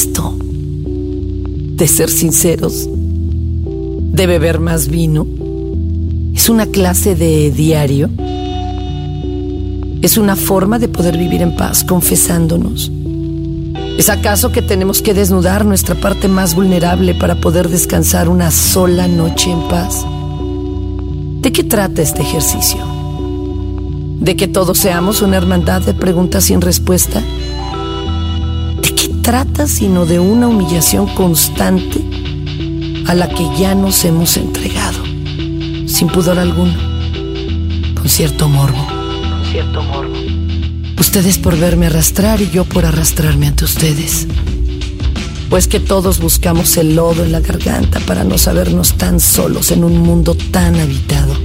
esto? ¿De ser sinceros? ¿De beber más vino? ¿Es una clase de diario? ¿Es una forma de poder vivir en paz confesándonos? ¿Es acaso que tenemos que desnudar nuestra parte más vulnerable para poder descansar una sola noche en paz? ¿De qué trata este ejercicio? ¿De que todos seamos una hermandad de preguntas sin respuesta? ¿De qué trata sino de una humillación constante a la que ya nos hemos entregado, sin pudor alguno, con cierto morbo? Con cierto morbo. Ustedes por verme arrastrar y yo por arrastrarme ante ustedes. Pues que todos buscamos el lodo en la garganta para no sabernos tan solos en un mundo tan habitado.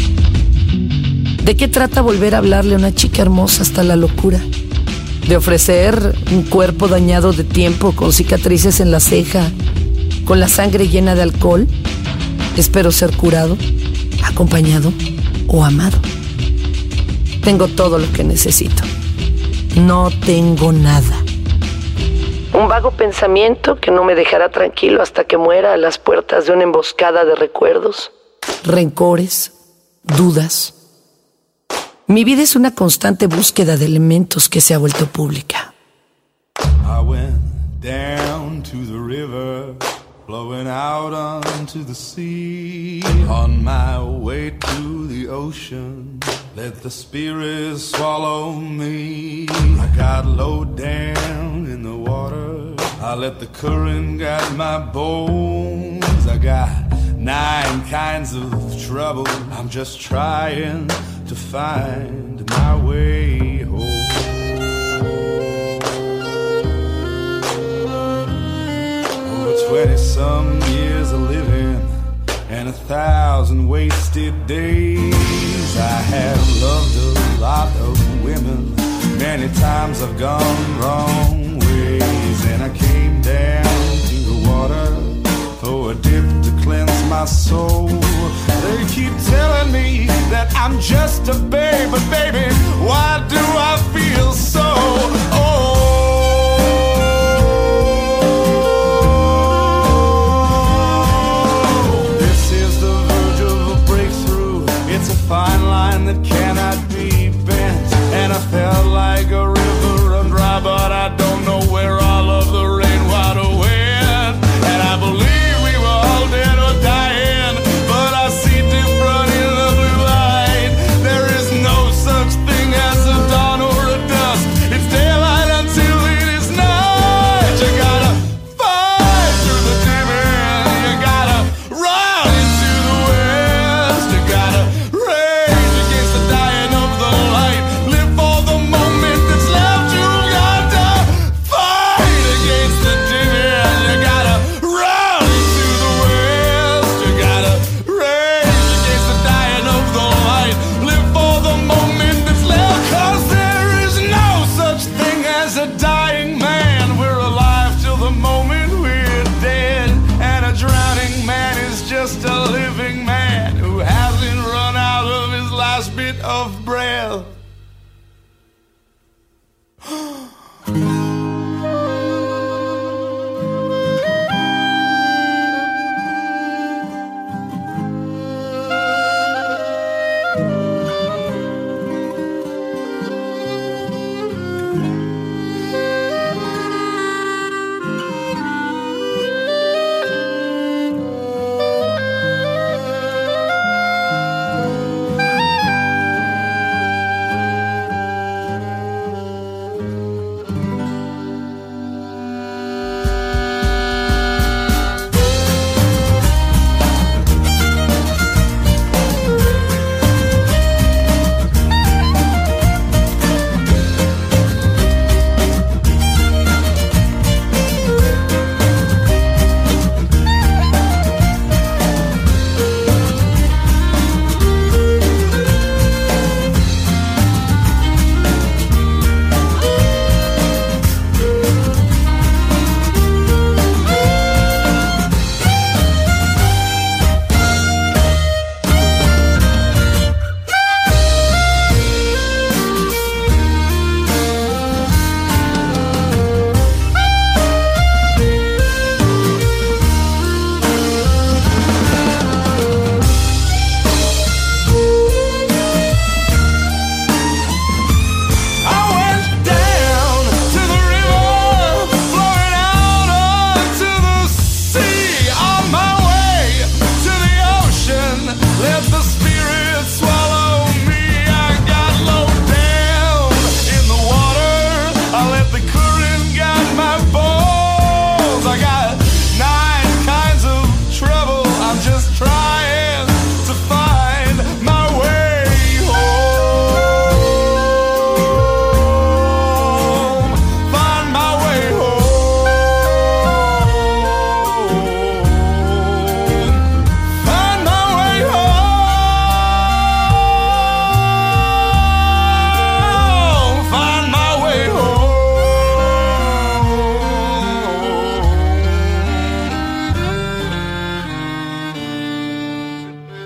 ¿De qué trata volver a hablarle a una chica hermosa hasta la locura? ¿De ofrecer un cuerpo dañado de tiempo con cicatrices en la ceja, con la sangre llena de alcohol? Espero ser curado, acompañado o amado. Tengo todo lo que necesito. No tengo nada. Un vago pensamiento que no me dejará tranquilo hasta que muera a las puertas de una emboscada de recuerdos, rencores, dudas. Mi vida es una constante búsqueda de elementos que se ha vuelto pública. I went down to the river, flowing out onto the sea. On my way to the ocean, let the spirits swallow me. I got low down in the water, I let the current guide my bones. I got nine kinds of trouble, I'm just trying to find my way home. Over 20 some years of living and a thousand wasted days. I have loved a lot of women. Many times I've gone wrong ways, and I came down to the water for a dip to cleanse my soul. They keep telling me that I'm just a but baby, why do I feel so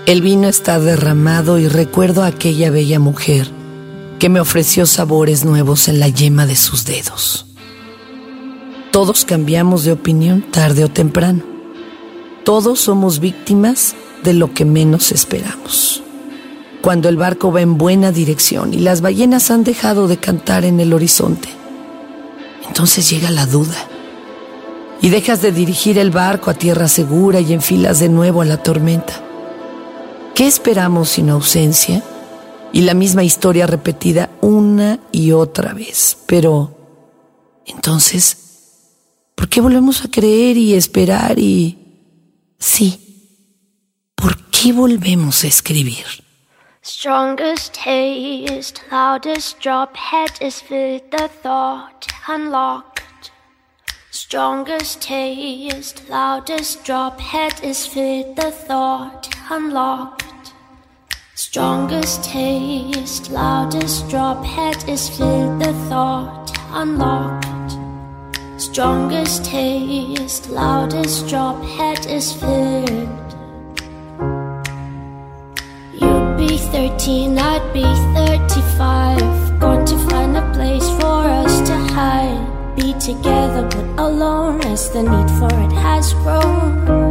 El vino está derramado y recuerdo a aquella bella mujer que me ofreció sabores nuevos en la yema de sus dedos. Todos cambiamos de opinión tarde o temprano. Todos somos víctimas de lo que menos esperamos. Cuando el barco va en buena dirección y las ballenas han dejado de cantar en el horizonte, entonces llega la duda y dejas de dirigir el barco a tierra segura y enfilas de nuevo a la tormenta. ¿Qué esperamos sin ausencia? y la misma historia repetida una y otra vez. Pero, entonces, ¿por qué volvemos a creer y esperar y... Sí, ¿por qué volvemos a escribir? Strongest taste, loudest drop, head is with the thought unlocked. Strongest taste, loudest drop, head is with the thought unlocked. Strongest taste, loudest drop, head is filled, the thought unlocked. Strongest taste, loudest drop, head is filled. You'd be 13, I'd be 35. Going to find a place for us to hide. Be together but alone as the need for it has grown.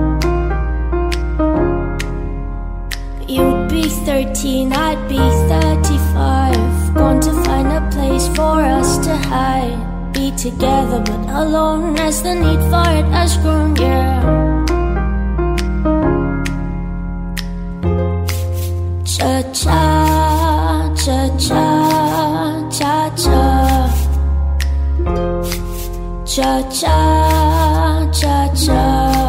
13, I'd be 35. Going to find a place for us to hide. Be together but alone as the need for it has grown, yeah. Cha cha, cha cha, cha cha. Cha cha, cha cha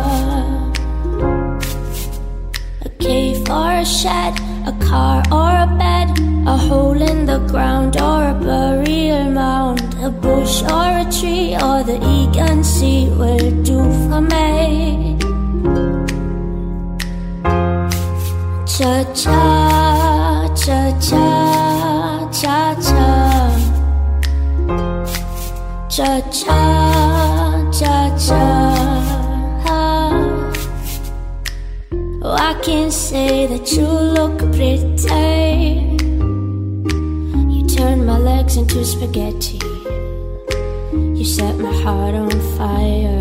cave or a shed, a car or a bed, a hole in the ground or a burial mound, a bush or a tree or the Egan Sea will do for me. Cha cha, cha cha, cha cha, cha cha, cha cha. I can say that you look pretty. You turn my legs into spaghetti. You set my heart on fire.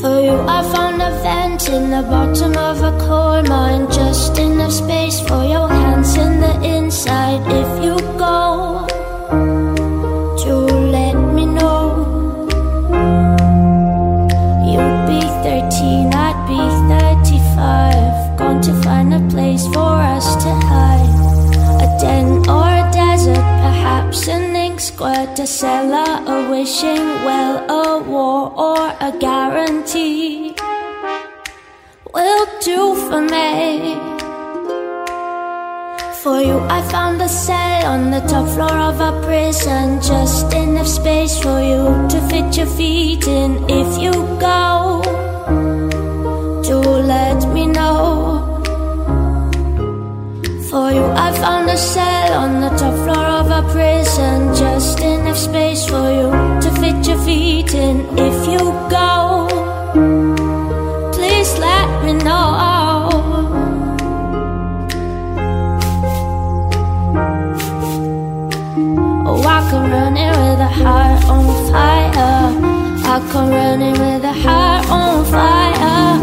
For you, I found a vent in the bottom of a coal mine. Just enough space for your hands in the inside. If you go, squirt, a cellar, a wishing well, a war or a guarantee. Will do for me. For you, I found a cell on the top floor of a prison. Just enough space for you to fit your feet in. If you go, do let me know. For you, I found a cell on the top floor of a prison. Just enough space for you to fit your feet in. If you go, please let me know. Oh, I come running with a heart on fire. I come running with a heart on fire.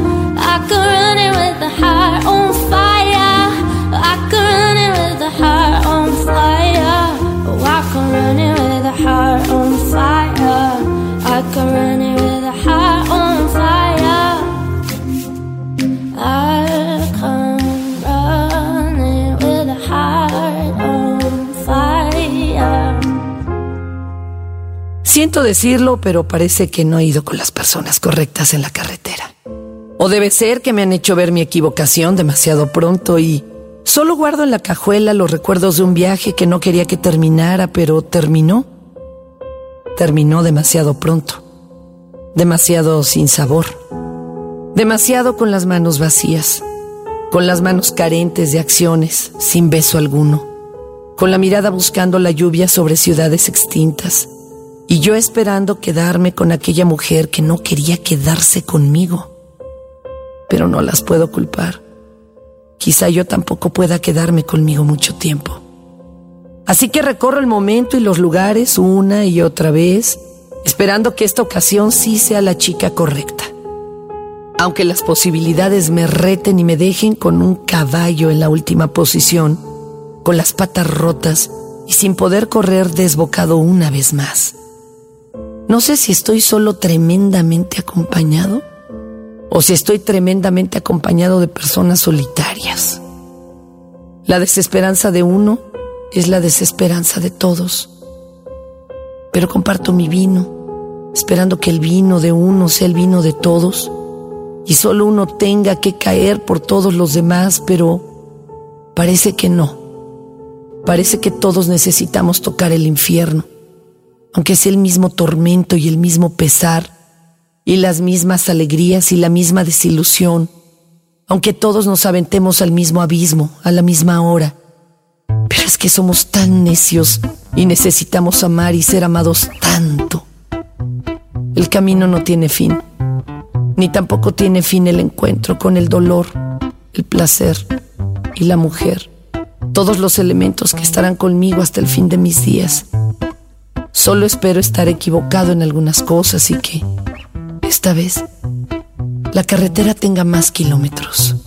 I come running with a heart on fire. Siento decirlo, pero parece que no he ido con las personas correctas en la carretera. O debe ser que me han hecho ver mi equivocación demasiado pronto y solo guardo en la cajuela los recuerdos de un viaje que no quería que terminara, pero terminó. Terminó demasiado pronto. Demasiado sin sabor. Demasiado con las manos vacías. Con las manos carentes de acciones, sin beso alguno. Con la mirada buscando la lluvia sobre ciudades extintas y yo esperando quedarme con aquella mujer que no quería quedarse conmigo. pero no las puedo culpar. Quizá yo tampoco pueda quedarme conmigo mucho tiempo. Así que recorro el momento y los lugares una y otra vez, esperando que esta ocasión sí sea la chica correcta. Aunque las posibilidades me reten y me dejen con un caballo en la última posición, con las patas rotas y sin poder correr desbocado una vez más. No sé si estoy solo tremendamente acompañado o si estoy tremendamente acompañado de personas solitarias. La desesperanza de uno es la desesperanza de todos. Pero comparto mi vino, esperando que el vino de uno sea el vino de todos y solo uno tenga que caer por todos los demás, pero parece que no. Parece que todos necesitamos tocar el infierno, aunque sea el mismo tormento y el mismo pesar y las mismas alegrías y la misma desilusión, aunque todos nos aventemos al mismo abismo, a la misma hora. Pero es que somos tan necios y necesitamos amar y ser amados tanto. El camino no tiene fin ni tampoco tiene fin el encuentro con el dolor, el placer y la mujer, todos los elementos que estarán conmigo hasta el fin de mis días. Solo espero estar equivocado en algunas cosas y que, esta vez, la carretera tenga más kilómetros.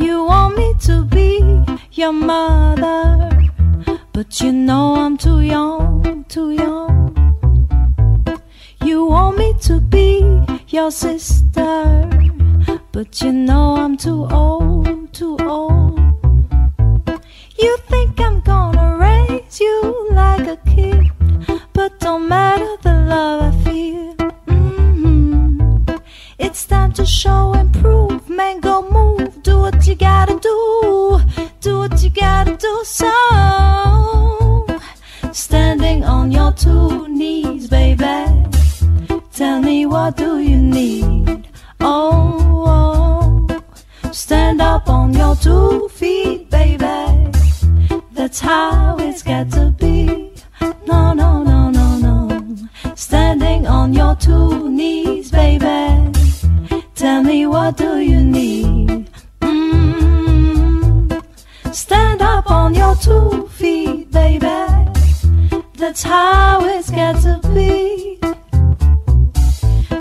You want me to be your mother, but you know I'm too young, too young. You want me to be your sister, but you know I'm too old, too old. You think I'm gonna raise you like a kid, but don't matter the love I feel. Mm -hmm. It's time to show and prove, man, go move what you gotta do. Do what you gotta do. So that's how it's got to be.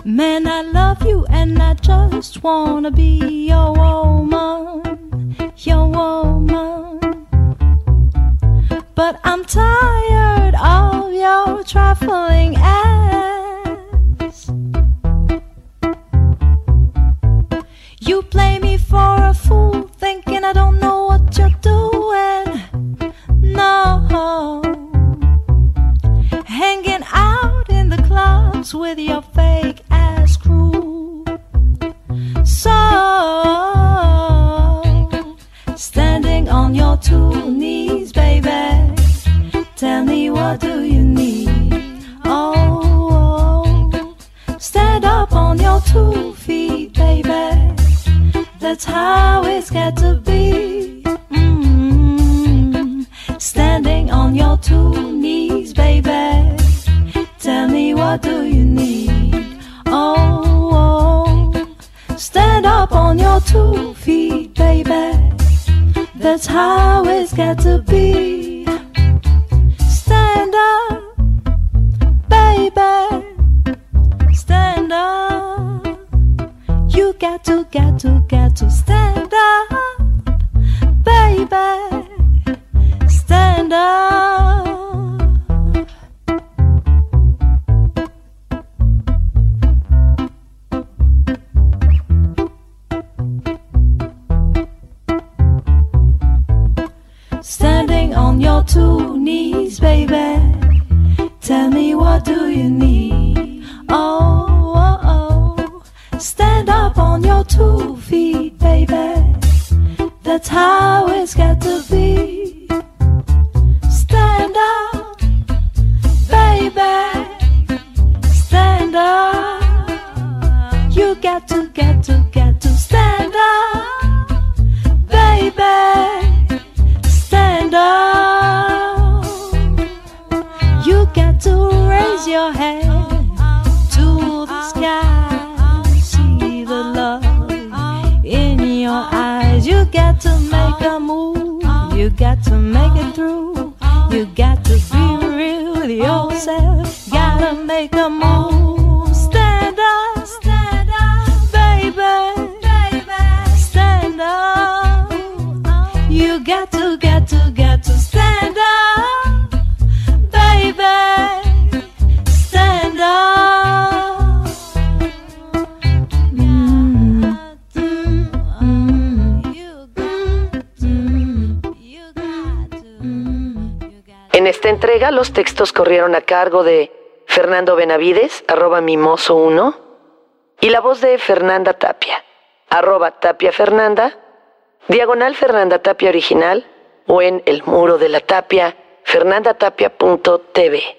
Man, I love you and I just wanna be your woman, your woman. But I'm tired of your trifling. And with your fake ass crew. So, standing on your two knees, baby, tell me what do you need? Oh, stand up on your two feet, baby. That's how it's got to be. what do you need? Oh, oh, stand up on your two feet, baby. That's how it's got to be. Stand up, baby. Stand up. You got to, got to, got to stand up, baby. Stand up. standing on your two knees, baby. Tell me what do you need? Oh, oh, oh. Stand up on your two feet, baby. That's how it's got to be. Stand up, baby. Stand up. You got to got to make a move. You got to make it through. You got los textos corrieron a cargo de Fernando Benavides, arroba mimoso 1, y la voz de Fernanda Tapia, arroba Tapia Fernanda, diagonal Fernanda Tapia original, o en el muro de la tapia, fernandatapia.tv.